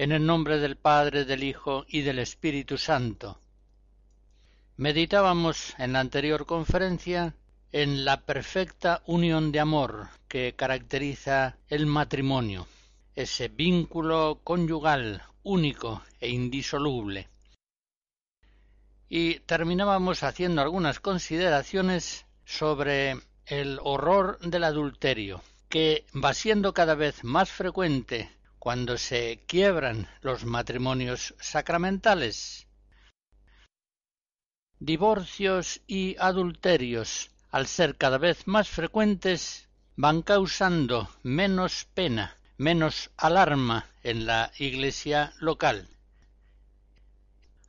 En el nombre del Padre, del Hijo y del Espíritu Santo. Meditábamos en la anterior conferencia en la perfecta unión de amor que caracteriza el matrimonio, ese vínculo conyugal único e indisoluble. Y terminábamos haciendo algunas consideraciones sobre el horror del adulterio, que va siendo cada vez más frecuente cuando se quiebran los matrimonios sacramentales. Divorcios y adulterios, al ser cada vez más frecuentes, van causando menos pena, menos alarma en la iglesia local.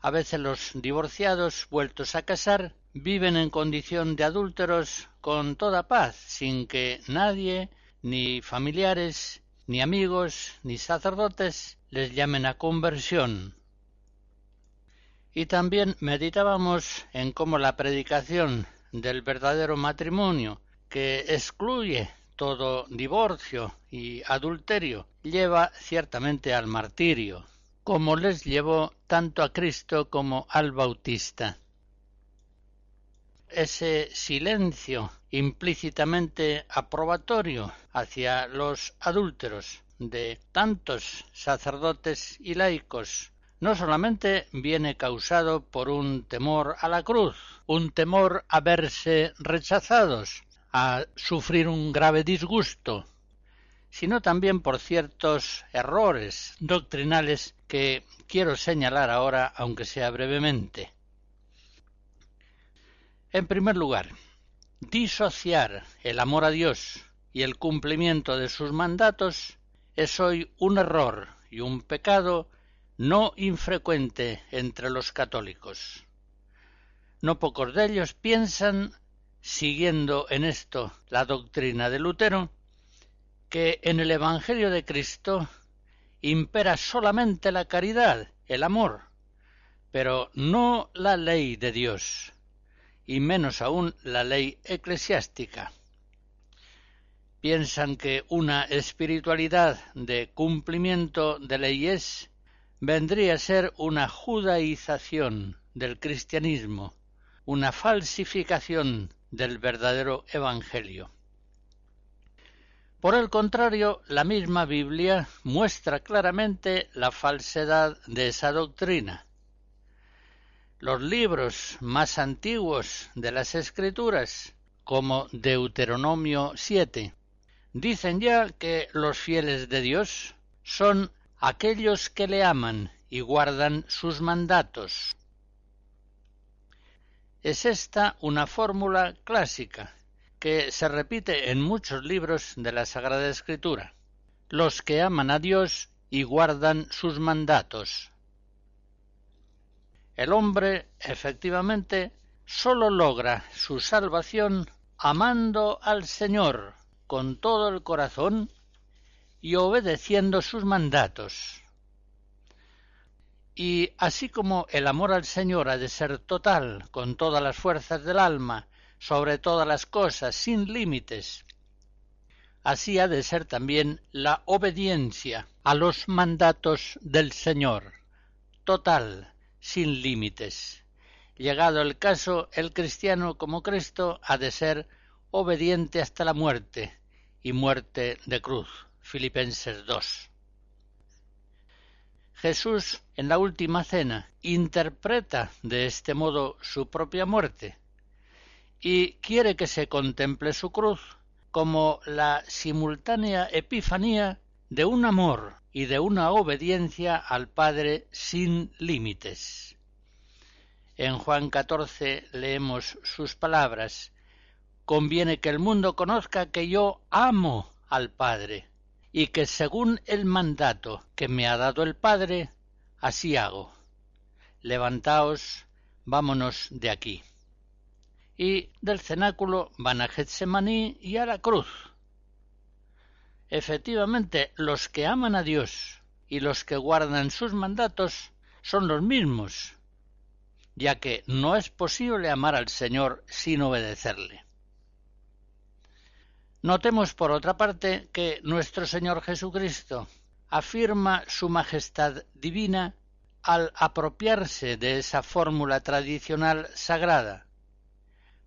A veces los divorciados vueltos a casar viven en condición de adúlteros con toda paz, sin que nadie, ni familiares, ni amigos ni sacerdotes les llamen a conversión. Y también meditábamos en cómo la predicación del verdadero matrimonio, que excluye todo divorcio y adulterio, lleva ciertamente al martirio, como les llevó tanto a Cristo como al Bautista. Ese silencio implícitamente aprobatorio hacia los adúlteros de tantos sacerdotes y laicos no solamente viene causado por un temor a la cruz, un temor a verse rechazados, a sufrir un grave disgusto, sino también por ciertos errores doctrinales que quiero señalar ahora, aunque sea brevemente. En primer lugar, Disociar el amor a Dios y el cumplimiento de sus mandatos es hoy un error y un pecado no infrecuente entre los católicos. No pocos de ellos piensan, siguiendo en esto la doctrina de Lutero, que en el Evangelio de Cristo impera solamente la caridad, el amor, pero no la ley de Dios y menos aún la ley eclesiástica. Piensan que una espiritualidad de cumplimiento de leyes vendría a ser una judaización del cristianismo, una falsificación del verdadero Evangelio. Por el contrario, la misma Biblia muestra claramente la falsedad de esa doctrina los libros más antiguos de las Escrituras, como Deuteronomio 7, dicen ya que los fieles de Dios son aquellos que le aman y guardan sus mandatos. Es esta una fórmula clásica que se repite en muchos libros de la Sagrada Escritura. Los que aman a Dios y guardan sus mandatos. El hombre, efectivamente, sólo logra su salvación amando al Señor con todo el corazón y obedeciendo sus mandatos. Y así como el amor al Señor ha de ser total, con todas las fuerzas del alma, sobre todas las cosas, sin límites. Así ha de ser también la obediencia a los mandatos del Señor, total, sin límites. Llegado el caso, el cristiano como Cristo ha de ser obediente hasta la muerte y muerte de cruz. Filipenses 2. Jesús en la última cena interpreta de este modo su propia muerte y quiere que se contemple su cruz como la simultánea epifanía de un amor y de una obediencia al Padre sin límites. En Juan 14 leemos sus palabras Conviene que el mundo conozca que yo amo al Padre y que según el mandato que me ha dado el Padre, así hago. Levantaos, vámonos de aquí. Y del cenáculo van a Getsemaní y a la cruz. Efectivamente, los que aman a Dios y los que guardan sus mandatos son los mismos, ya que no es posible amar al Señor sin obedecerle. Notemos, por otra parte, que nuestro Señor Jesucristo afirma su majestad divina al apropiarse de esa fórmula tradicional sagrada,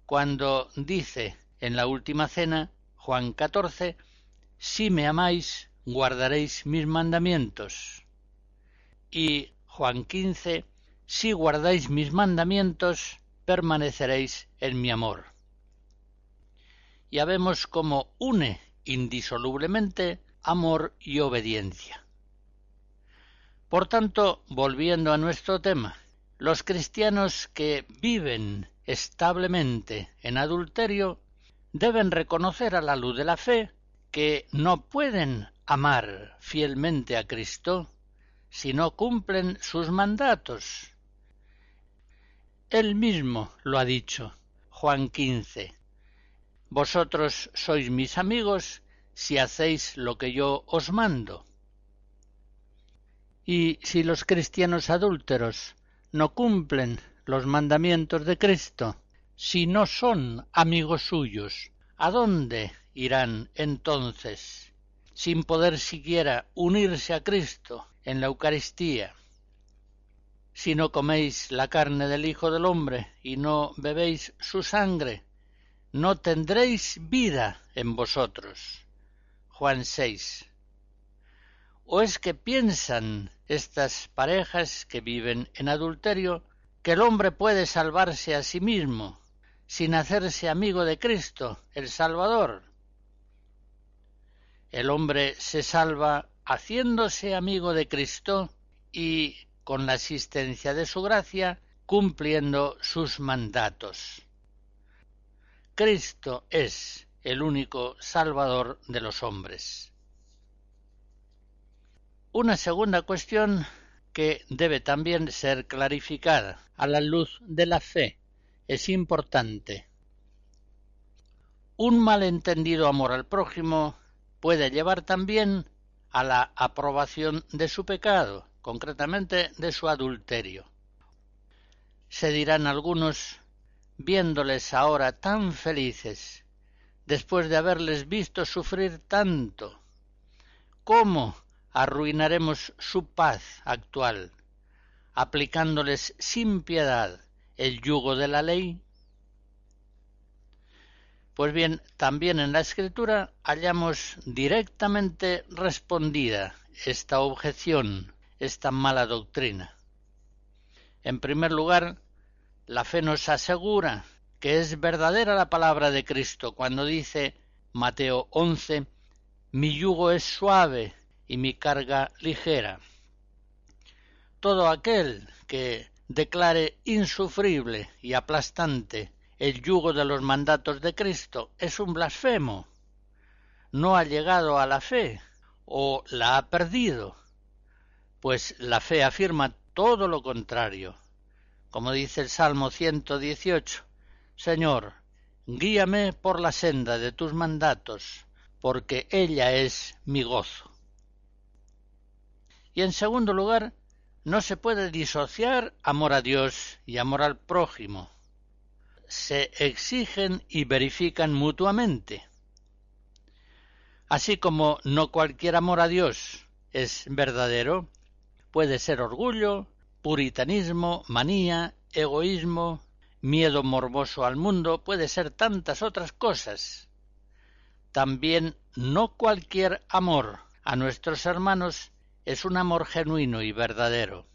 cuando dice en la última cena, Juan 14, Si me amáis, guardaréis mis mandamientos. Y Juan 15, Si guardáis mis mandamientos, permaneceréis en mi amor ya vemos cómo une indisolublemente amor y obediencia. Por tanto, volviendo a nuestro tema, los cristianos que viven establemente en adulterio deben reconocer a la luz de la fe que no pueden amar fielmente a Cristo si no cumplen sus mandatos. Él mismo lo ha dicho, Juan 15. Vosotros sois mis amigos si hacéis lo que yo os mando. Y si los cristianos adúlteros no cumplen los mandamientos de Cristo, si no son amigos suyos, ¿a dónde irán entonces, sin poder siquiera unirse a Cristo en la Eucaristía? Si no coméis la carne del Hijo del Hombre y no bebéis su sangre, no tendréis vida en vosotros. Juan 6. ¿O es que piensan estas parejas que viven en adulterio que el hombre puede salvarse a sí mismo sin hacerse amigo de Cristo, el Salvador? El hombre se salva haciéndose amigo de Cristo y, con la asistencia de su gracia, cumpliendo sus mandatos. Cristo es el único Salvador de los hombres. Una segunda cuestión que debe también ser clarificada a la luz de la fe es importante. Un malentendido amor al prójimo puede llevar también a la aprobación de su pecado, concretamente de su adulterio. Se dirán algunos viéndoles ahora tan felices, después de haberles visto sufrir tanto. ¿Cómo arruinaremos su paz actual, aplicándoles sin piedad el yugo de la ley? Pues bien, también en la Escritura hallamos directamente respondida esta objeción, esta mala doctrina. En primer lugar, la fe nos asegura que es verdadera la palabra de Cristo cuando dice Mateo 11, mi yugo es suave y mi carga ligera. Todo aquel que declare insufrible y aplastante el yugo de los mandatos de Cristo es un blasfemo. No ha llegado a la fe o la ha perdido, pues la fe afirma todo lo contrario como dice el Salmo 118, Señor, guíame por la senda de tus mandatos, porque ella es mi gozo. Y en segundo lugar, no se puede disociar amor a Dios y amor al prójimo. Se exigen y verifican mutuamente. Así como no cualquier amor a Dios es verdadero, puede ser orgullo, puritanismo, manía, egoísmo, miedo morboso al mundo, puede ser tantas otras cosas. También no cualquier amor a nuestros hermanos es un amor genuino y verdadero.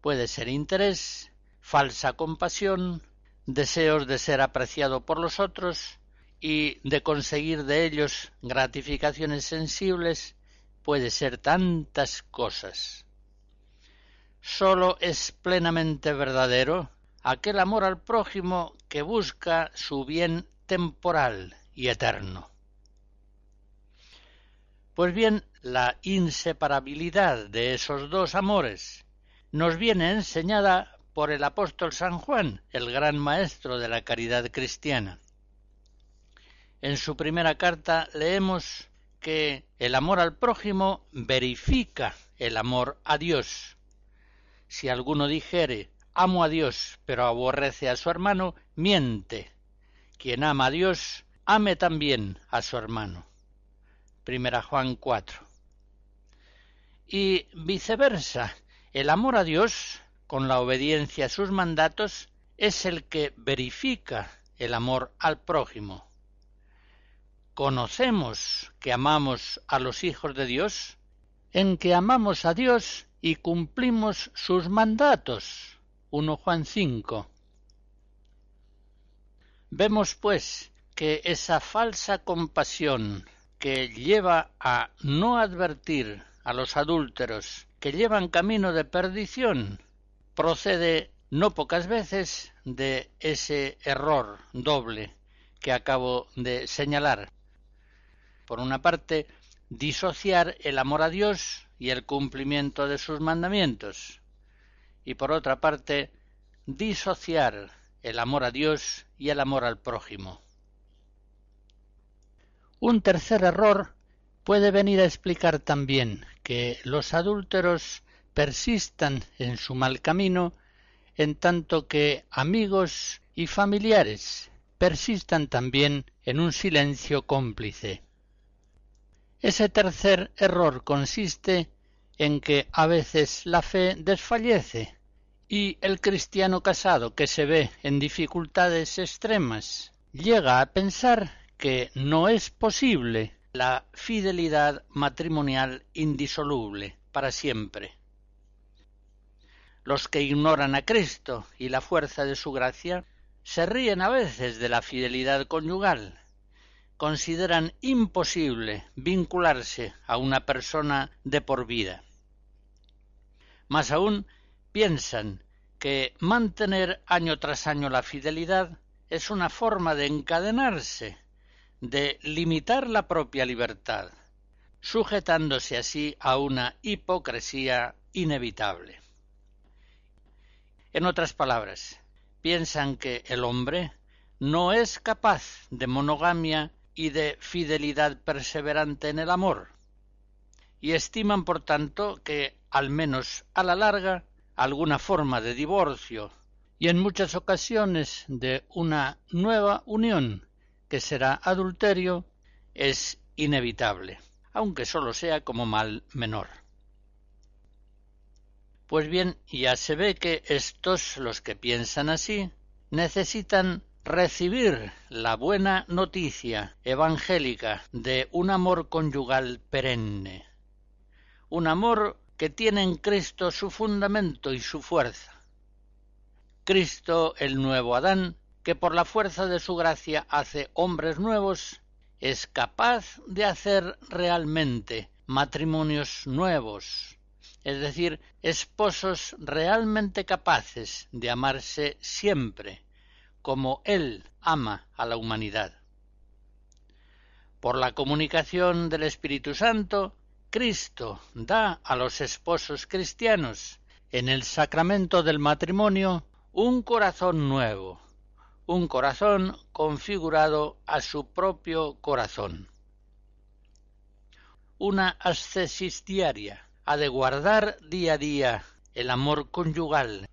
Puede ser interés, falsa compasión, deseos de ser apreciado por los otros y de conseguir de ellos gratificaciones sensibles, puede ser tantas cosas. Sólo es plenamente verdadero aquel amor al prójimo que busca su bien temporal y eterno. Pues bien, la inseparabilidad de esos dos amores nos viene enseñada por el apóstol San Juan, el gran maestro de la caridad cristiana. En su primera carta leemos que el amor al prójimo verifica el amor a Dios. Si alguno dijere amo a Dios, pero aborrece a su hermano, miente. Quien ama a Dios, ame también a su hermano. Primera Juan 4. Y viceversa, el amor a Dios, con la obediencia a sus mandatos, es el que verifica el amor al prójimo. Conocemos que amamos a los hijos de Dios en que amamos a Dios y cumplimos sus mandatos. 1 Juan 5. Vemos, pues, que esa falsa compasión que lleva a no advertir a los adúlteros que llevan camino de perdición procede no pocas veces de ese error doble que acabo de señalar. Por una parte, disociar el amor a Dios y el cumplimiento de sus mandamientos, y por otra parte disociar el amor a Dios y el amor al prójimo. Un tercer error puede venir a explicar también que los adúlteros persistan en su mal camino en tanto que amigos y familiares persistan también en un silencio cómplice. Ese tercer error consiste en que a veces la fe desfallece y el cristiano casado que se ve en dificultades extremas llega a pensar que no es posible la fidelidad matrimonial indisoluble para siempre. Los que ignoran a Cristo y la fuerza de su gracia se ríen a veces de la fidelidad conyugal, consideran imposible vincularse a una persona de por vida. Más aún, piensan que mantener año tras año la fidelidad es una forma de encadenarse, de limitar la propia libertad, sujetándose así a una hipocresía inevitable. En otras palabras, piensan que el hombre no es capaz de monogamia y de fidelidad perseverante en el amor, y estiman por tanto que, al menos a la larga, alguna forma de divorcio y en muchas ocasiones de una nueva unión que será adulterio es inevitable, aunque sólo sea como mal menor. Pues bien, ya se ve que estos, los que piensan así, necesitan recibir la buena noticia evangélica de un amor conyugal perenne, un amor que tiene en Cristo su fundamento y su fuerza. Cristo, el nuevo Adán, que por la fuerza de su gracia hace hombres nuevos, es capaz de hacer realmente matrimonios nuevos, es decir, esposos realmente capaces de amarse siempre, como Él ama a la humanidad. Por la comunicación del Espíritu Santo, Cristo da a los esposos cristianos en el sacramento del matrimonio un corazón nuevo, un corazón configurado a su propio corazón. Una ascesis diaria ha de guardar día a día el amor conyugal,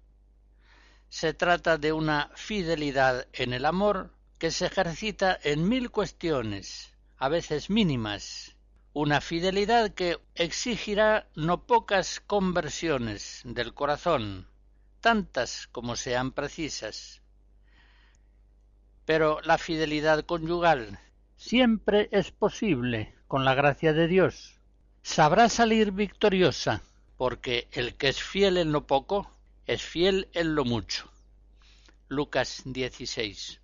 se trata de una fidelidad en el amor que se ejercita en mil cuestiones, a veces mínimas, una fidelidad que exigirá no pocas conversiones del corazón, tantas como sean precisas. Pero la fidelidad conyugal siempre es posible con la gracia de Dios. Sabrá salir victoriosa, porque el que es fiel en lo poco, es fiel en lo mucho. Lucas 16.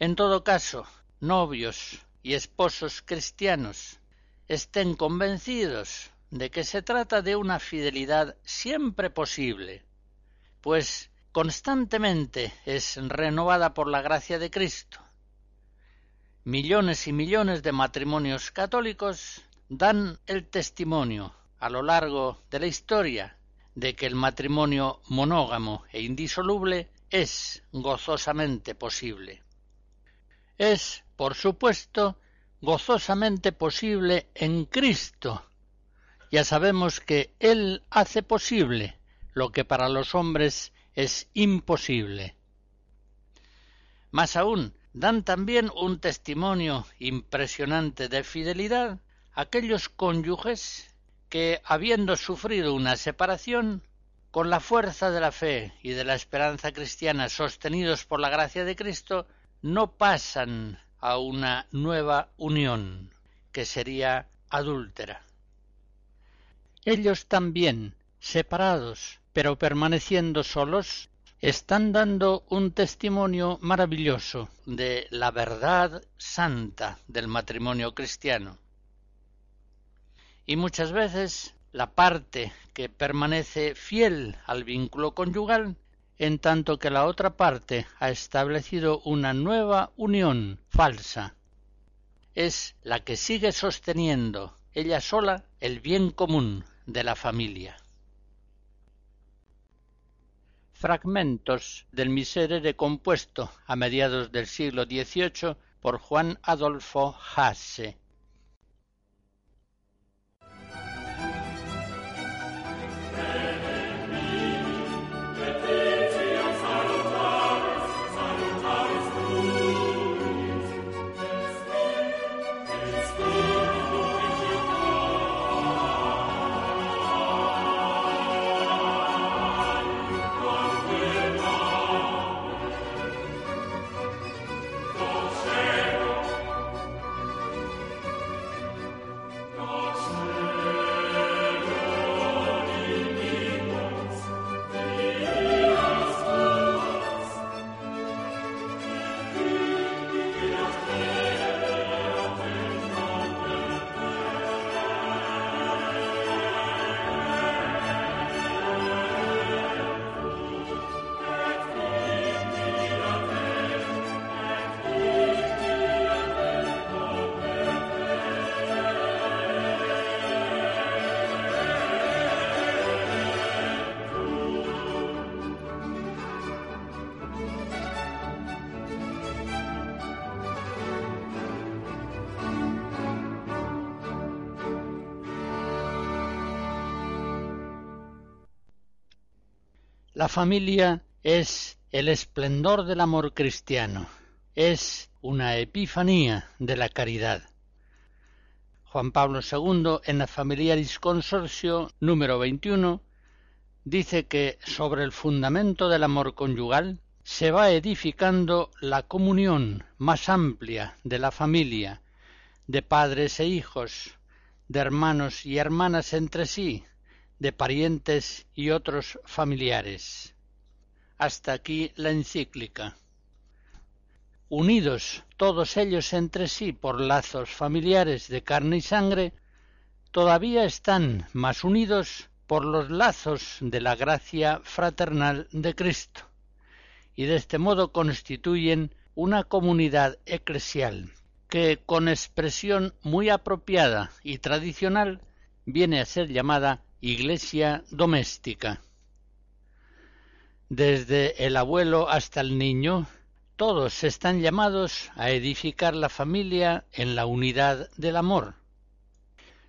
En todo caso, novios y esposos cristianos estén convencidos de que se trata de una fidelidad siempre posible, pues constantemente es renovada por la gracia de Cristo. Millones y millones de matrimonios católicos dan el testimonio a lo largo de la historia de que el matrimonio monógamo e indisoluble es gozosamente posible. Es, por supuesto, gozosamente posible en Cristo. Ya sabemos que Él hace posible lo que para los hombres es imposible. Más aún, dan también un testimonio impresionante de fidelidad aquellos cónyuges que, habiendo sufrido una separación, con la fuerza de la fe y de la esperanza cristiana sostenidos por la gracia de Cristo, no pasan a una nueva unión, que sería adúltera. Ellos también, separados, pero permaneciendo solos, están dando un testimonio maravilloso de la verdad santa del matrimonio cristiano. Y muchas veces la parte que permanece fiel al vínculo conyugal en tanto que la otra parte ha establecido una nueva unión falsa. Es la que sigue sosteniendo ella sola el bien común de la familia. Fragmentos del Miserere compuesto a mediados del siglo XVIII por Juan Adolfo Hasse. La familia es el esplendor del amor cristiano, es una epifanía de la caridad. Juan Pablo II, en la Familiaris Consorcio número 21, dice que sobre el fundamento del amor conyugal se va edificando la comunión más amplia de la familia, de padres e hijos, de hermanos y hermanas entre sí, de parientes y otros familiares. Hasta aquí la encíclica. Unidos todos ellos entre sí por lazos familiares de carne y sangre, todavía están más unidos por los lazos de la gracia fraternal de Cristo, y de este modo constituyen una comunidad eclesial que, con expresión muy apropiada y tradicional, viene a ser llamada Iglesia doméstica. Desde el abuelo hasta el niño, todos están llamados a edificar la familia en la unidad del amor.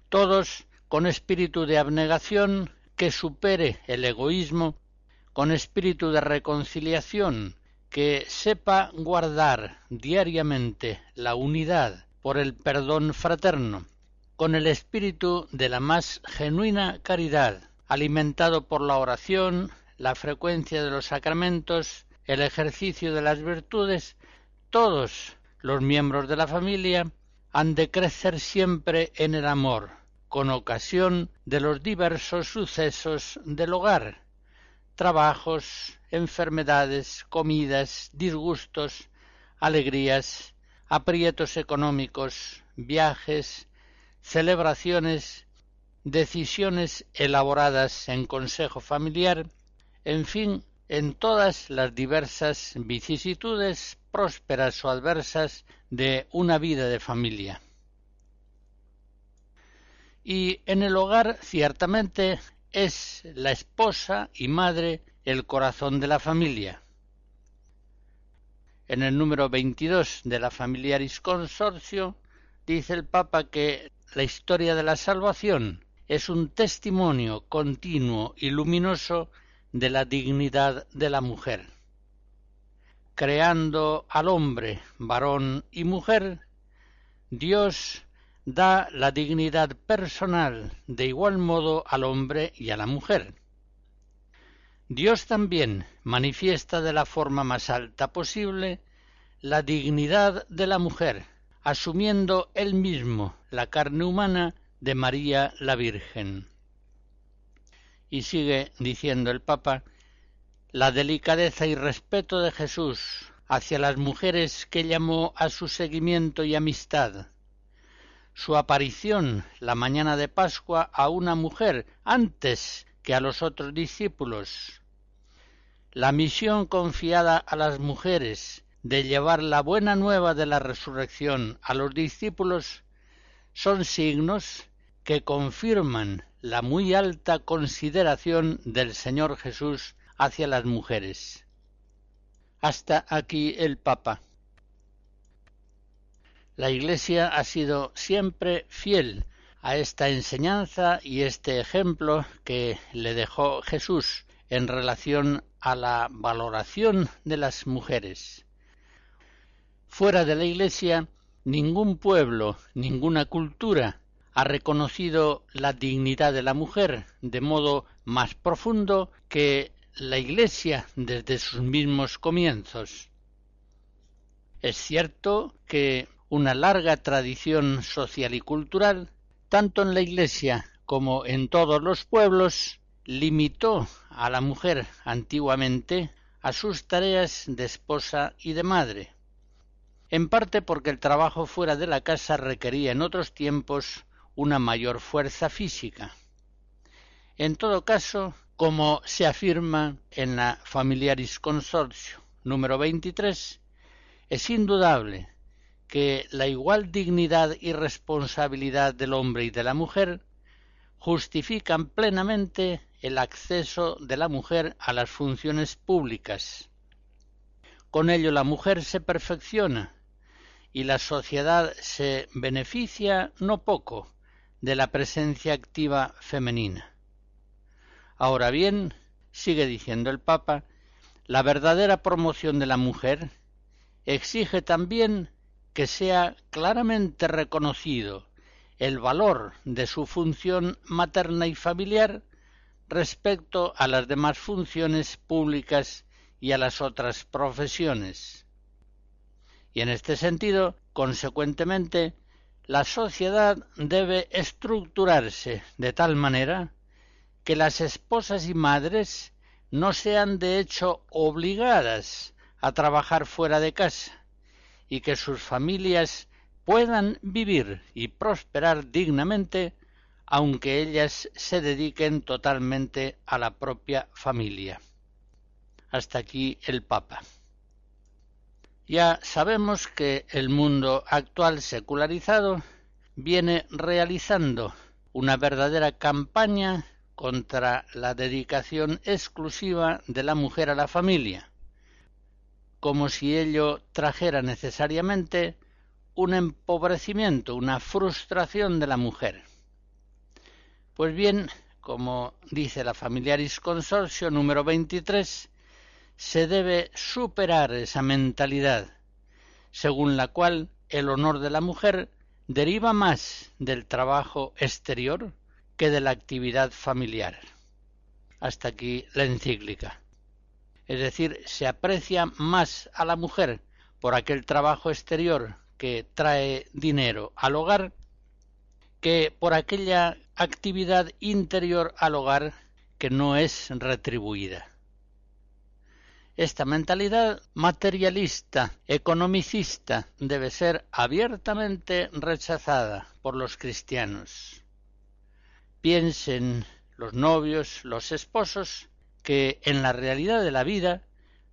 Todos con espíritu de abnegación que supere el egoísmo, con espíritu de reconciliación, que sepa guardar diariamente la unidad por el perdón fraterno, con el espíritu de la más genuina caridad, alimentado por la oración, la frecuencia de los sacramentos, el ejercicio de las virtudes, todos los miembros de la familia han de crecer siempre en el amor, con ocasión de los diversos sucesos del hogar, trabajos, enfermedades, comidas, disgustos, alegrías, aprietos económicos, viajes, celebraciones, decisiones elaboradas en consejo familiar, en fin, en todas las diversas vicisitudes, prósperas o adversas, de una vida de familia. Y en el hogar ciertamente es la esposa y madre el corazón de la familia. En el número 22 de la Familiaris Consorcio dice el Papa que la historia de la salvación es un testimonio continuo y luminoso de la dignidad de la mujer. Creando al hombre, varón y mujer, Dios da la dignidad personal de igual modo al hombre y a la mujer. Dios también manifiesta de la forma más alta posible la dignidad de la mujer, asumiendo él mismo la carne humana de María la Virgen. Y sigue diciendo el Papa, la delicadeza y respeto de Jesús hacia las mujeres que llamó a su seguimiento y amistad, su aparición la mañana de Pascua a una mujer antes que a los otros discípulos, la misión confiada a las mujeres de llevar la buena nueva de la resurrección a los discípulos son signos que confirman la muy alta consideración del Señor Jesús hacia las mujeres. Hasta aquí el Papa. La Iglesia ha sido siempre fiel a esta enseñanza y este ejemplo que le dejó Jesús en relación a la valoración de las mujeres. Fuera de la Iglesia, ningún pueblo, ninguna cultura ha reconocido la dignidad de la mujer de modo más profundo que la Iglesia desde sus mismos comienzos. Es cierto que una larga tradición social y cultural, tanto en la Iglesia como en todos los pueblos, limitó a la mujer antiguamente a sus tareas de esposa y de madre en parte porque el trabajo fuera de la casa requería en otros tiempos una mayor fuerza física. En todo caso, como se afirma en la Familiaris Consortio número 23, es indudable que la igual dignidad y responsabilidad del hombre y de la mujer justifican plenamente el acceso de la mujer a las funciones públicas. Con ello la mujer se perfecciona y la sociedad se beneficia no poco de la presencia activa femenina. Ahora bien, sigue diciendo el Papa, la verdadera promoción de la mujer exige también que sea claramente reconocido el valor de su función materna y familiar respecto a las demás funciones públicas y a las otras profesiones y en este sentido, consecuentemente, la sociedad debe estructurarse de tal manera que las esposas y madres no sean de hecho obligadas a trabajar fuera de casa y que sus familias puedan vivir y prosperar dignamente aunque ellas se dediquen totalmente a la propia familia. Hasta aquí el Papa. Ya sabemos que el mundo actual secularizado viene realizando una verdadera campaña contra la dedicación exclusiva de la mujer a la familia, como si ello trajera necesariamente un empobrecimiento, una frustración de la mujer. Pues bien, como dice la Familiaris Consorcio número 23, se debe superar esa mentalidad, según la cual el honor de la mujer deriva más del trabajo exterior que de la actividad familiar. Hasta aquí la encíclica. Es decir, se aprecia más a la mujer por aquel trabajo exterior que trae dinero al hogar que por aquella actividad interior al hogar que no es retribuida. Esta mentalidad materialista, economicista, debe ser abiertamente rechazada por los cristianos. Piensen los novios, los esposos, que en la realidad de la vida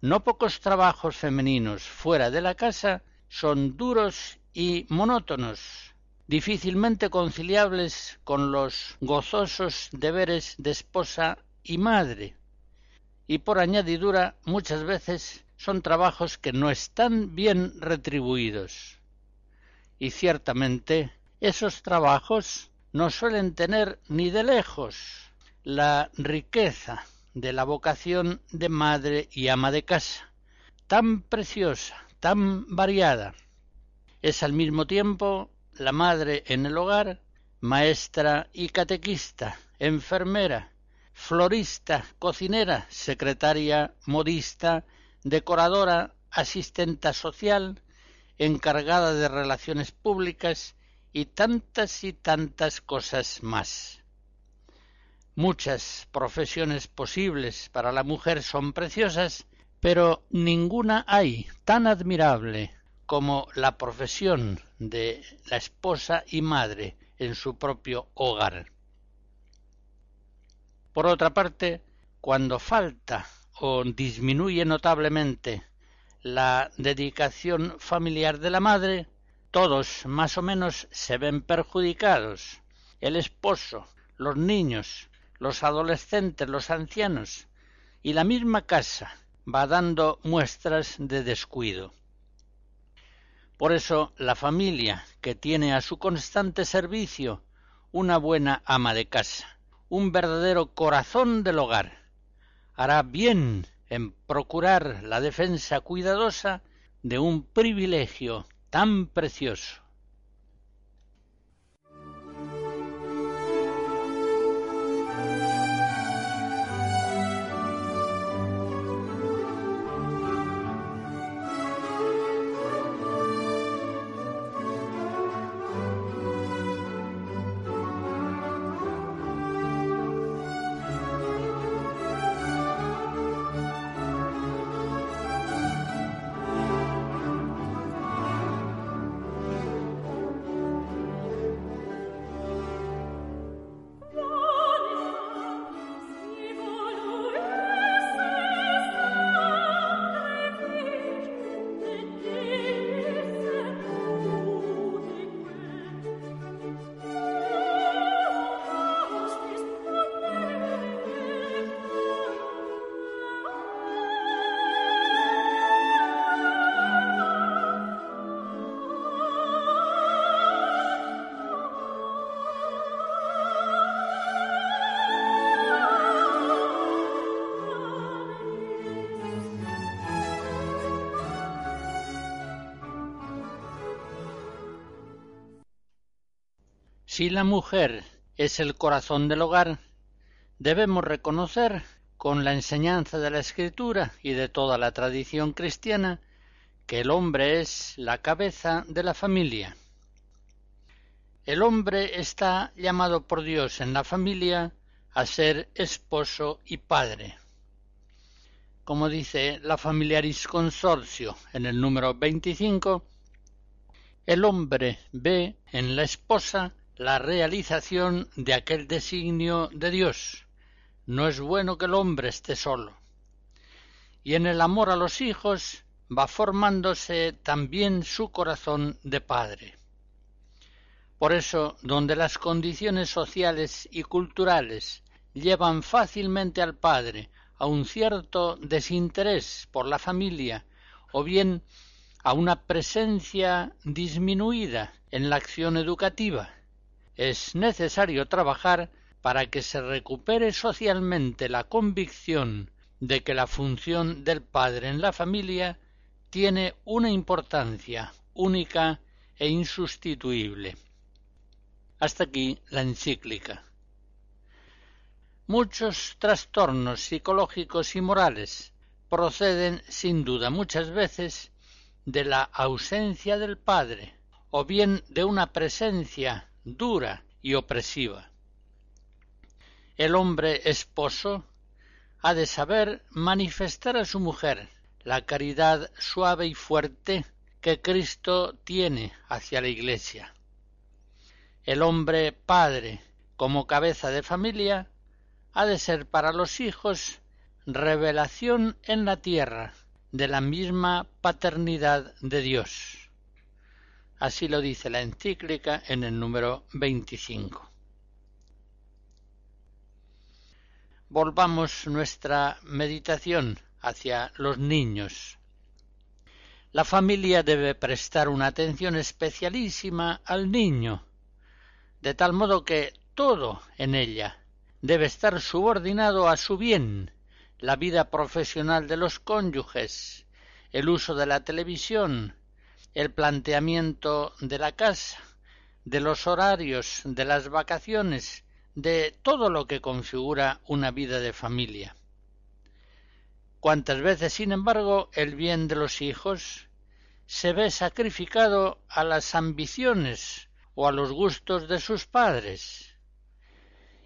no pocos trabajos femeninos fuera de la casa son duros y monótonos, difícilmente conciliables con los gozosos deberes de esposa y madre, y por añadidura muchas veces son trabajos que no están bien retribuidos. Y ciertamente esos trabajos no suelen tener ni de lejos la riqueza de la vocación de madre y ama de casa, tan preciosa, tan variada. Es al mismo tiempo la madre en el hogar, maestra y catequista, enfermera, florista, cocinera, secretaria, modista, decoradora, asistenta social, encargada de relaciones públicas y tantas y tantas cosas más. Muchas profesiones posibles para la mujer son preciosas, pero ninguna hay tan admirable como la profesión de la esposa y madre en su propio hogar. Por otra parte, cuando falta o disminuye notablemente la dedicación familiar de la madre, todos más o menos se ven perjudicados. El esposo, los niños, los adolescentes, los ancianos y la misma casa va dando muestras de descuido. Por eso la familia que tiene a su constante servicio una buena ama de casa, un verdadero corazón del hogar. Hará bien en procurar la defensa cuidadosa de un privilegio tan precioso. La mujer es el corazón del hogar, debemos reconocer, con la enseñanza de la Escritura y de toda la tradición cristiana, que el hombre es la cabeza de la familia. El hombre está llamado por Dios en la familia a ser esposo y padre. Como dice la Familiaris Consorcio en el número 25, el hombre ve en la esposa la realización de aquel designio de Dios. No es bueno que el hombre esté solo. Y en el amor a los hijos va formándose también su corazón de padre. Por eso, donde las condiciones sociales y culturales llevan fácilmente al padre a un cierto desinterés por la familia o bien a una presencia disminuida en la acción educativa, es necesario trabajar para que se recupere socialmente la convicción de que la función del padre en la familia tiene una importancia única e insustituible. Hasta aquí la encíclica. Muchos trastornos psicológicos y morales proceden sin duda muchas veces de la ausencia del padre o bien de una presencia dura y opresiva. El hombre esposo ha de saber manifestar a su mujer la caridad suave y fuerte que Cristo tiene hacia la Iglesia. El hombre padre, como cabeza de familia, ha de ser para los hijos revelación en la tierra de la misma paternidad de Dios. Así lo dice la encíclica en el número 25. Volvamos nuestra meditación hacia los niños. La familia debe prestar una atención especialísima al niño, de tal modo que todo en ella debe estar subordinado a su bien, la vida profesional de los cónyuges, el uso de la televisión, el planteamiento de la casa, de los horarios, de las vacaciones, de todo lo que configura una vida de familia. Cuántas veces, sin embargo, el bien de los hijos se ve sacrificado a las ambiciones o a los gustos de sus padres.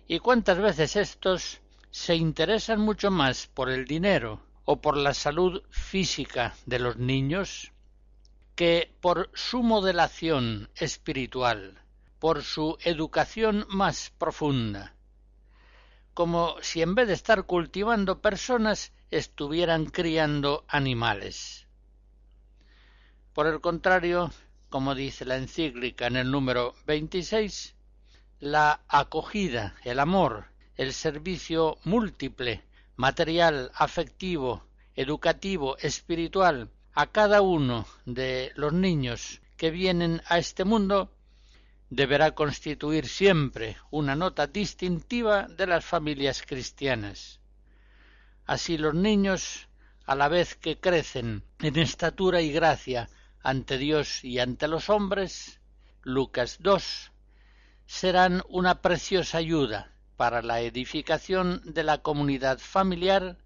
Y cuántas veces éstos se interesan mucho más por el dinero o por la salud física de los niños que por su modelación espiritual por su educación más profunda, como si en vez de estar cultivando personas estuvieran criando animales. Por el contrario, como dice la encíclica en el número 26, la acogida, el amor, el servicio múltiple, material, afectivo, educativo, espiritual, a cada uno de los niños que vienen a este mundo deberá constituir siempre una nota distintiva de las familias cristianas. Así los niños, a la vez que crecen en estatura y gracia ante Dios y ante los hombres, Lucas 2, serán una preciosa ayuda para la edificación de la comunidad familiar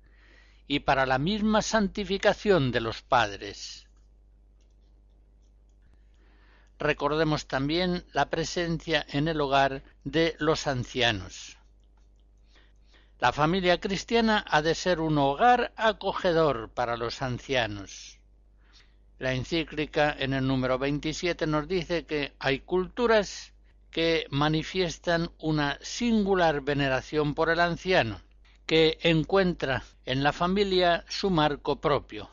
y para la misma santificación de los padres. recordemos también la presencia en el hogar de los ancianos. La familia cristiana ha de ser un hogar acogedor para los ancianos. La encíclica en el número 27 nos dice que hay culturas que manifiestan una singular veneración por el anciano, que encuentra en la familia su marco propio.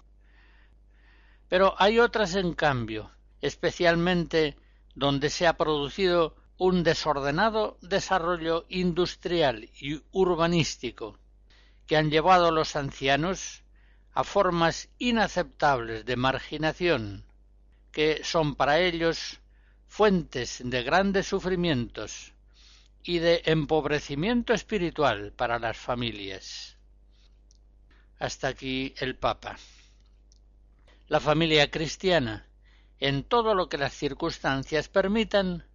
Pero hay otras, en cambio, especialmente donde se ha producido un desordenado desarrollo industrial y urbanístico que han llevado a los ancianos a formas inaceptables de marginación que son para ellos fuentes de grandes sufrimientos y de empobrecimiento espiritual para las familias. Hasta aquí el Papa. La familia cristiana en todo lo que las circunstancias permitan,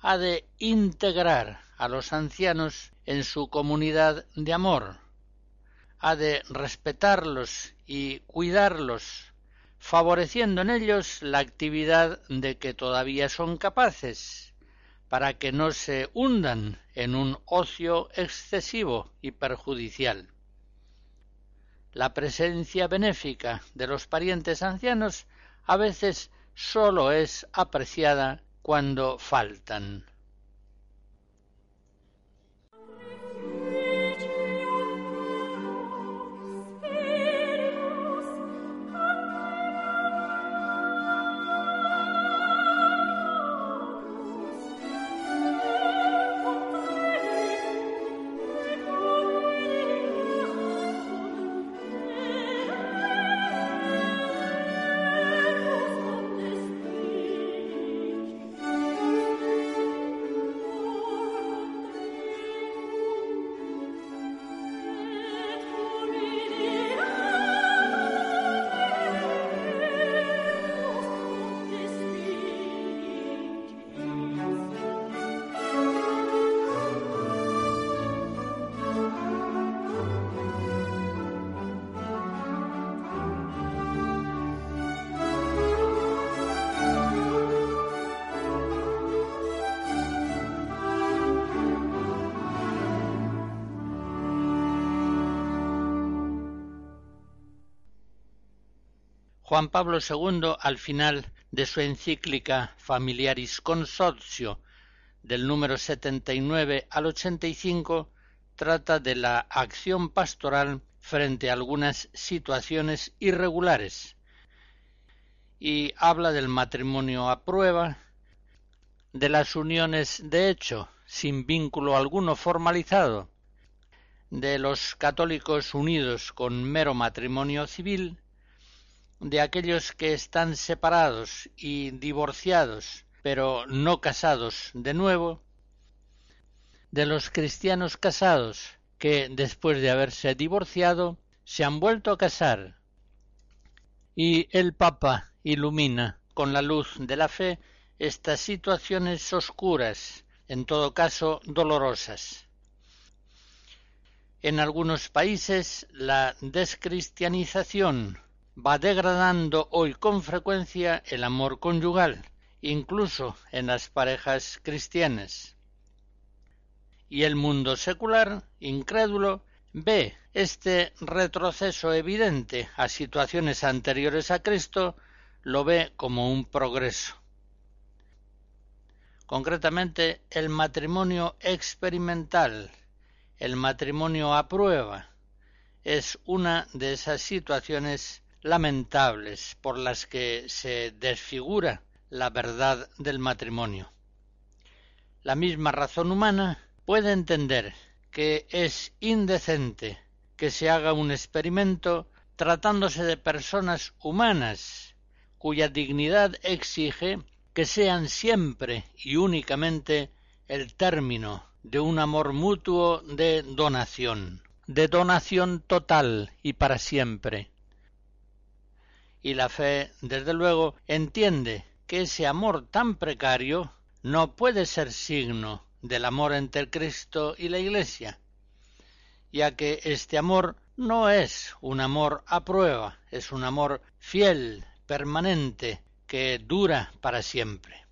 ha de integrar a los ancianos en su comunidad de amor, ha de respetarlos y cuidarlos, favoreciendo en ellos la actividad de que todavía son capaces, para que no se hundan en un ocio excesivo y perjudicial. La presencia benéfica de los parientes ancianos a veces sólo es apreciada cuando faltan. Juan Pablo II, al final de su encíclica Familiaris Consortio, del número 79 al 85, trata de la acción pastoral frente a algunas situaciones irregulares y habla del matrimonio a prueba, de las uniones de hecho, sin vínculo alguno formalizado, de los católicos unidos con mero matrimonio civil, de aquellos que están separados y divorciados, pero no casados de nuevo, de los cristianos casados que después de haberse divorciado se han vuelto a casar. Y el Papa ilumina con la luz de la fe estas situaciones oscuras, en todo caso dolorosas. En algunos países la descristianización va degradando hoy con frecuencia el amor conyugal, incluso en las parejas cristianas. Y el mundo secular, incrédulo, ve este retroceso evidente a situaciones anteriores a Cristo, lo ve como un progreso. Concretamente, el matrimonio experimental, el matrimonio a prueba, es una de esas situaciones lamentables por las que se desfigura la verdad del matrimonio. La misma razón humana puede entender que es indecente que se haga un experimento tratándose de personas humanas cuya dignidad exige que sean siempre y únicamente el término de un amor mutuo de donación, de donación total y para siempre, y la fe, desde luego, entiende que ese amor tan precario no puede ser signo del amor entre Cristo y la Iglesia, ya que este amor no es un amor a prueba, es un amor fiel, permanente, que dura para siempre.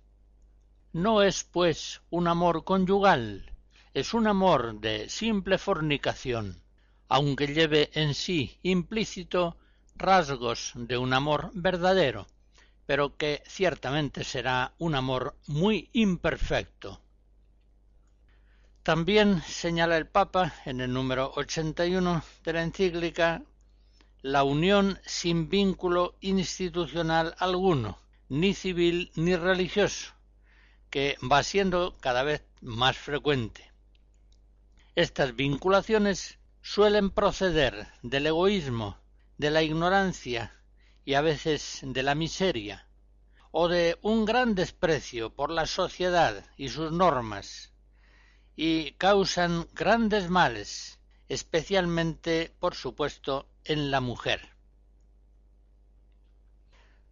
No es, pues, un amor conyugal, es un amor de simple fornicación, aunque lleve en sí implícito rasgos de un amor verdadero, pero que ciertamente será un amor muy imperfecto. También señala el Papa en el número 81 de la encíclica la unión sin vínculo institucional alguno, ni civil ni religioso, que va siendo cada vez más frecuente. Estas vinculaciones suelen proceder del egoísmo de la ignorancia y a veces de la miseria, o de un gran desprecio por la sociedad y sus normas, y causan grandes males, especialmente, por supuesto, en la mujer.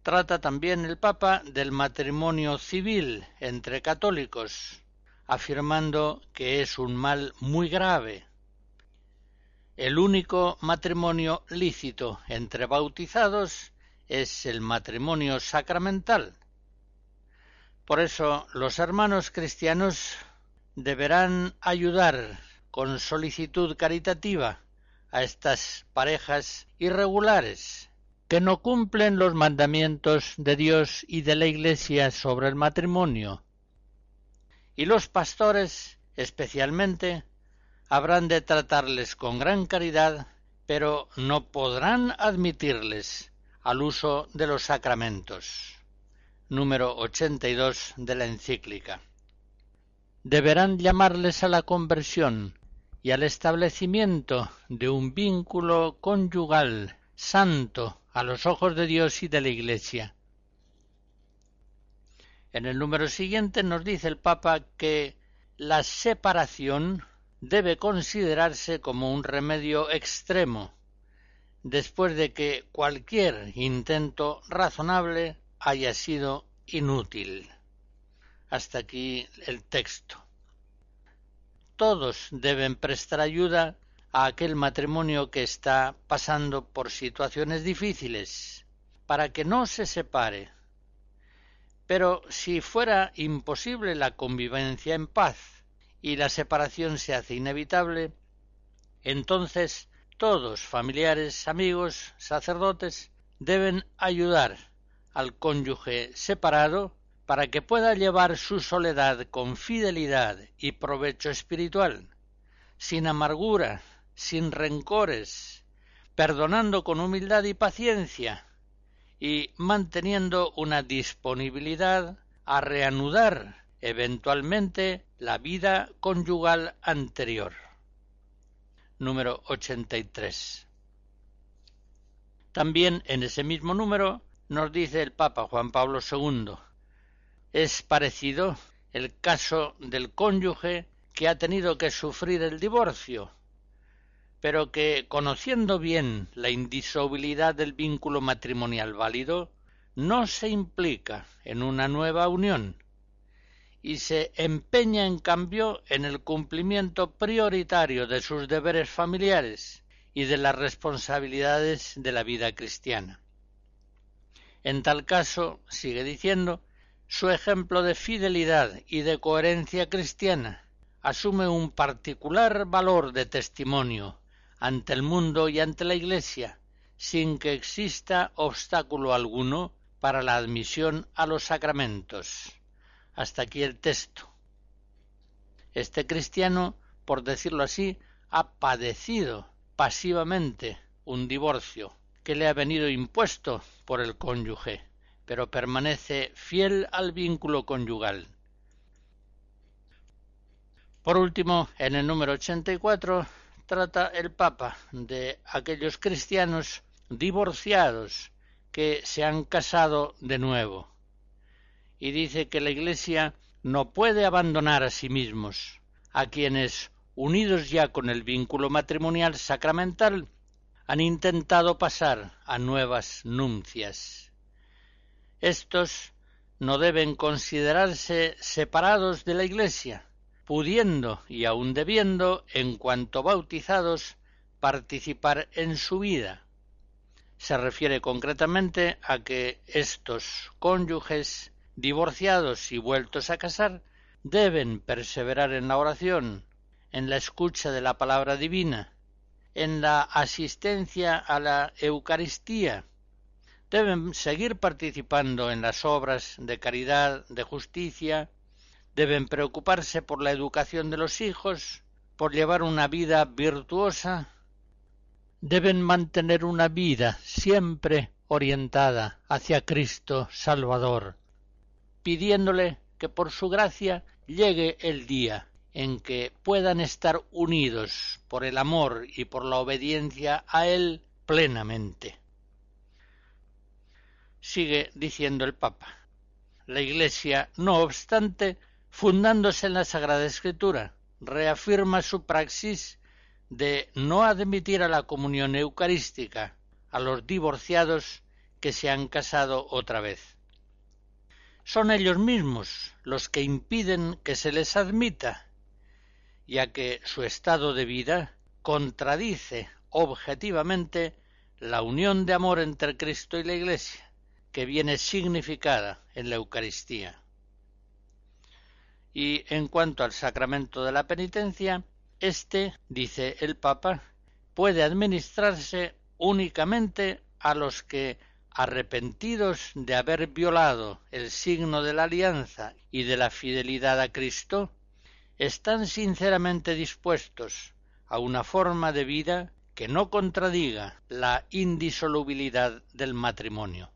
Trata también el Papa del matrimonio civil entre católicos, afirmando que es un mal muy grave, el único matrimonio lícito entre bautizados es el matrimonio sacramental. Por eso los hermanos cristianos deberán ayudar con solicitud caritativa a estas parejas irregulares que no cumplen los mandamientos de Dios y de la Iglesia sobre el matrimonio. Y los pastores, especialmente, habrán de tratarles con gran caridad, pero no podrán admitirles al uso de los sacramentos. Número 82 de la encíclica. Deberán llamarles a la conversión y al establecimiento de un vínculo conyugal santo a los ojos de Dios y de la Iglesia. En el número siguiente nos dice el Papa que la separación debe considerarse como un remedio extremo, después de que cualquier intento razonable haya sido inútil. Hasta aquí el texto. Todos deben prestar ayuda a aquel matrimonio que está pasando por situaciones difíciles, para que no se separe. Pero si fuera imposible la convivencia en paz, y la separación se hace inevitable, entonces todos, familiares, amigos, sacerdotes, deben ayudar al cónyuge separado para que pueda llevar su soledad con fidelidad y provecho espiritual, sin amargura, sin rencores, perdonando con humildad y paciencia, y manteniendo una disponibilidad a reanudar eventualmente la vida conyugal anterior. Número 83. También en ese mismo número nos dice el Papa Juan Pablo II. Es parecido el caso del cónyuge que ha tenido que sufrir el divorcio, pero que, conociendo bien la indisolubilidad del vínculo matrimonial válido, no se implica en una nueva unión y se empeña en cambio en el cumplimiento prioritario de sus deberes familiares y de las responsabilidades de la vida cristiana. En tal caso, sigue diciendo, su ejemplo de fidelidad y de coherencia cristiana asume un particular valor de testimonio ante el mundo y ante la Iglesia, sin que exista obstáculo alguno para la admisión a los sacramentos. Hasta aquí el texto. Este cristiano, por decirlo así, ha padecido pasivamente un divorcio que le ha venido impuesto por el cónyuge, pero permanece fiel al vínculo conyugal. Por último, en el número 84 trata el Papa de aquellos cristianos divorciados que se han casado de nuevo y dice que la Iglesia no puede abandonar a sí mismos a quienes, unidos ya con el vínculo matrimonial sacramental, han intentado pasar a nuevas nupcias. Estos no deben considerarse separados de la Iglesia, pudiendo y aun debiendo, en cuanto bautizados, participar en su vida. Se refiere concretamente a que estos cónyuges divorciados y vueltos a casar deben perseverar en la oración, en la escucha de la palabra divina, en la asistencia a la Eucaristía, deben seguir participando en las obras de caridad, de justicia, deben preocuparse por la educación de los hijos, por llevar una vida virtuosa, deben mantener una vida siempre orientada hacia Cristo Salvador, pidiéndole que por su gracia llegue el día en que puedan estar unidos por el amor y por la obediencia a Él plenamente. Sigue diciendo el Papa. La Iglesia, no obstante, fundándose en la Sagrada Escritura, reafirma su praxis de no admitir a la comunión eucarística a los divorciados que se han casado otra vez son ellos mismos los que impiden que se les admita, ya que su estado de vida contradice objetivamente la unión de amor entre Cristo y la Iglesia, que viene significada en la Eucaristía. Y en cuanto al sacramento de la penitencia, éste, dice el Papa, puede administrarse únicamente a los que arrepentidos de haber violado el signo de la alianza y de la fidelidad a Cristo, están sinceramente dispuestos a una forma de vida que no contradiga la indisolubilidad del matrimonio.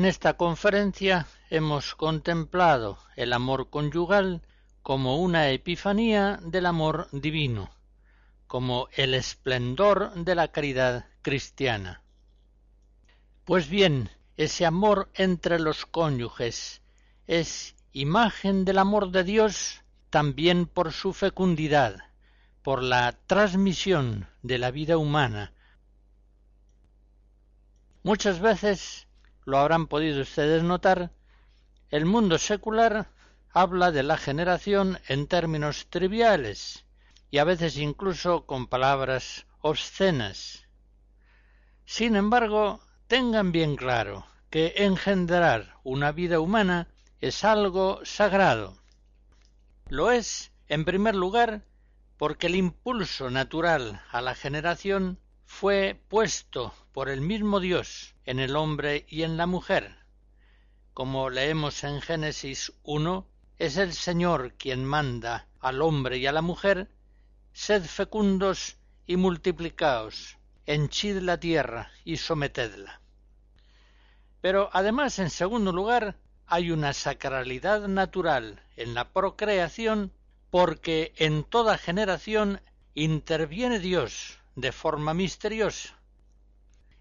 En esta conferencia hemos contemplado el amor conyugal como una epifanía del amor divino, como el esplendor de la caridad cristiana. Pues bien, ese amor entre los cónyuges es imagen del amor de Dios también por su fecundidad, por la transmisión de la vida humana. Muchas veces lo habrán podido ustedes notar, el mundo secular habla de la generación en términos triviales y a veces incluso con palabras obscenas. Sin embargo, tengan bien claro que engendrar una vida humana es algo sagrado. Lo es, en primer lugar, porque el impulso natural a la generación fue puesto por el mismo Dios en el hombre y en la mujer. Como leemos en Génesis 1, es el Señor quien manda al hombre y a la mujer, sed fecundos y multiplicaos, henchid la tierra y sometedla. Pero además, en segundo lugar, hay una sacralidad natural en la procreación porque en toda generación interviene Dios de forma misteriosa.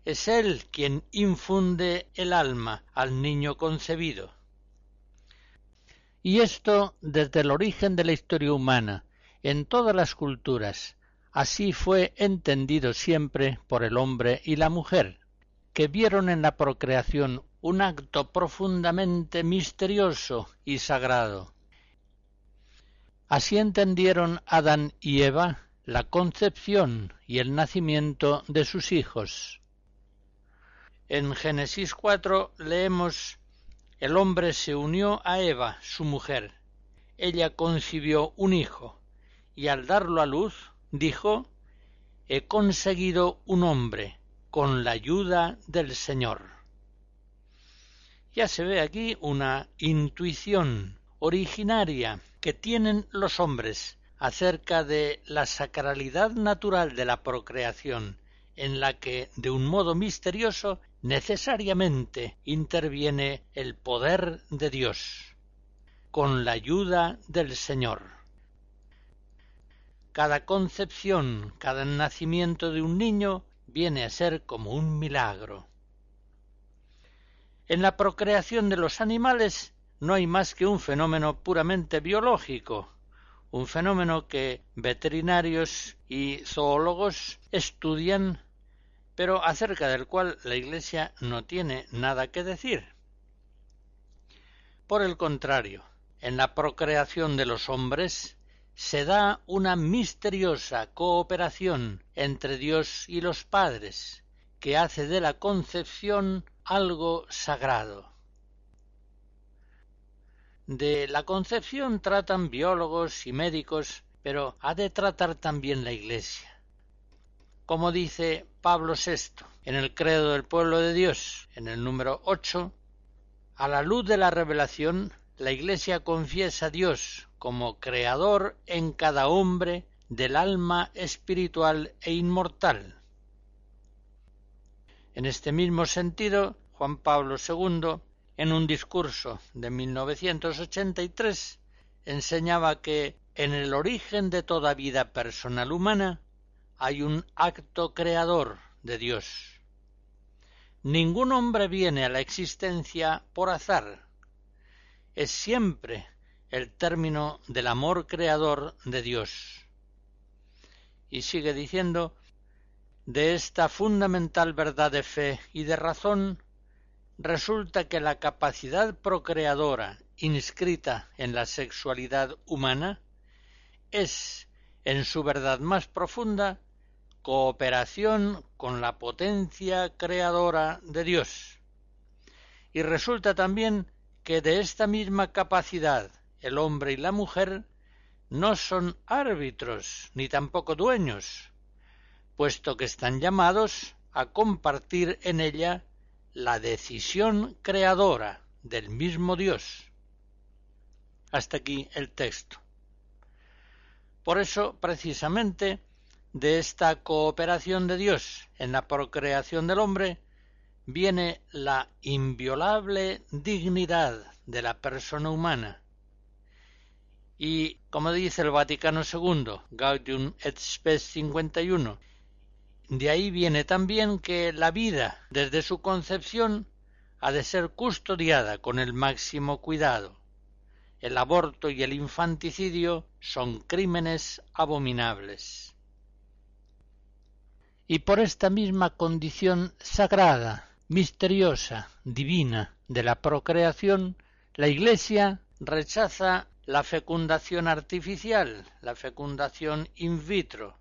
Es Él quien infunde el alma al niño concebido. Y esto desde el origen de la historia humana, en todas las culturas, así fue entendido siempre por el hombre y la mujer, que vieron en la procreación un acto profundamente misterioso y sagrado. Así entendieron Adán y Eva la concepción y el nacimiento de sus hijos. En Génesis 4 leemos El hombre se unió a Eva, su mujer. Ella concibió un hijo, y al darlo a luz, dijo He conseguido un hombre, con la ayuda del Señor. Ya se ve aquí una intuición originaria que tienen los hombres acerca de la sacralidad natural de la procreación, en la que, de un modo misterioso, necesariamente interviene el poder de Dios, con la ayuda del Señor. Cada concepción, cada nacimiento de un niño viene a ser como un milagro. En la procreación de los animales no hay más que un fenómeno puramente biológico, un fenómeno que veterinarios y zoólogos estudian, pero acerca del cual la Iglesia no tiene nada que decir. Por el contrario, en la procreación de los hombres se da una misteriosa cooperación entre Dios y los padres, que hace de la concepción algo sagrado. De la concepción tratan biólogos y médicos, pero ha de tratar también la Iglesia. Como dice Pablo VI en el Credo del Pueblo de Dios, en el número 8, a la luz de la revelación, la Iglesia confiesa a Dios como creador en cada hombre del alma espiritual e inmortal. En este mismo sentido, Juan Pablo II en un discurso de 1983 enseñaba que en el origen de toda vida personal humana hay un acto creador de Dios. Ningún hombre viene a la existencia por azar. Es siempre el término del amor creador de Dios. Y sigue diciendo, de esta fundamental verdad de fe y de razón resulta que la capacidad procreadora inscrita en la sexualidad humana es, en su verdad más profunda, cooperación con la potencia creadora de Dios. Y resulta también que de esta misma capacidad el hombre y la mujer no son árbitros ni tampoco dueños, puesto que están llamados a compartir en ella la decisión creadora del mismo Dios. Hasta aquí el texto. Por eso, precisamente, de esta cooperación de Dios en la procreación del hombre, viene la inviolable dignidad de la persona humana. Y, como dice el Vaticano II, Gaudium et Spes 51, de ahí viene también que la vida, desde su concepción, ha de ser custodiada con el máximo cuidado. El aborto y el infanticidio son crímenes abominables. Y por esta misma condición sagrada misteriosa, divina de la procreación, la Iglesia rechaza la fecundación artificial, la fecundación in vitro,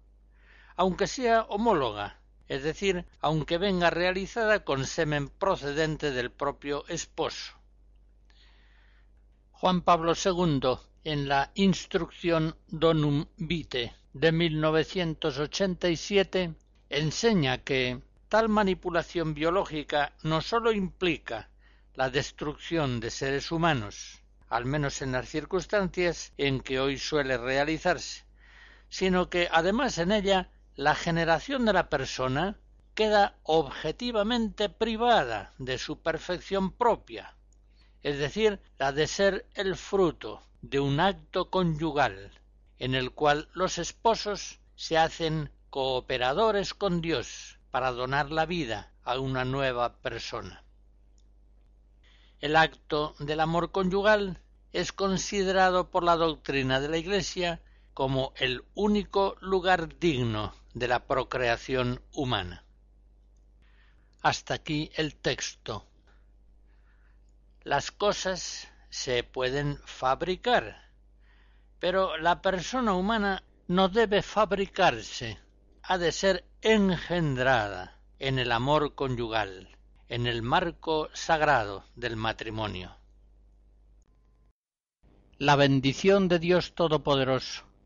aunque sea homóloga, es decir, aunque venga realizada con semen procedente del propio esposo. Juan Pablo II, en la Instrucción Donum Vitae de 1987, enseña que Tal manipulación biológica no sólo implica la destrucción de seres humanos, al menos en las circunstancias en que hoy suele realizarse, sino que además en ella la generación de la persona queda objetivamente privada de su perfección propia, es decir, la de ser el fruto de un acto conyugal, en el cual los esposos se hacen cooperadores con Dios, para donar la vida a una nueva persona. El acto del amor conyugal es considerado por la doctrina de la Iglesia como el único lugar digno de la procreación humana. Hasta aquí el texto. Las cosas se pueden fabricar, pero la persona humana no debe fabricarse, ha de ser engendrada en el amor conyugal, en el marco sagrado del matrimonio. La bendición de Dios Todopoderoso,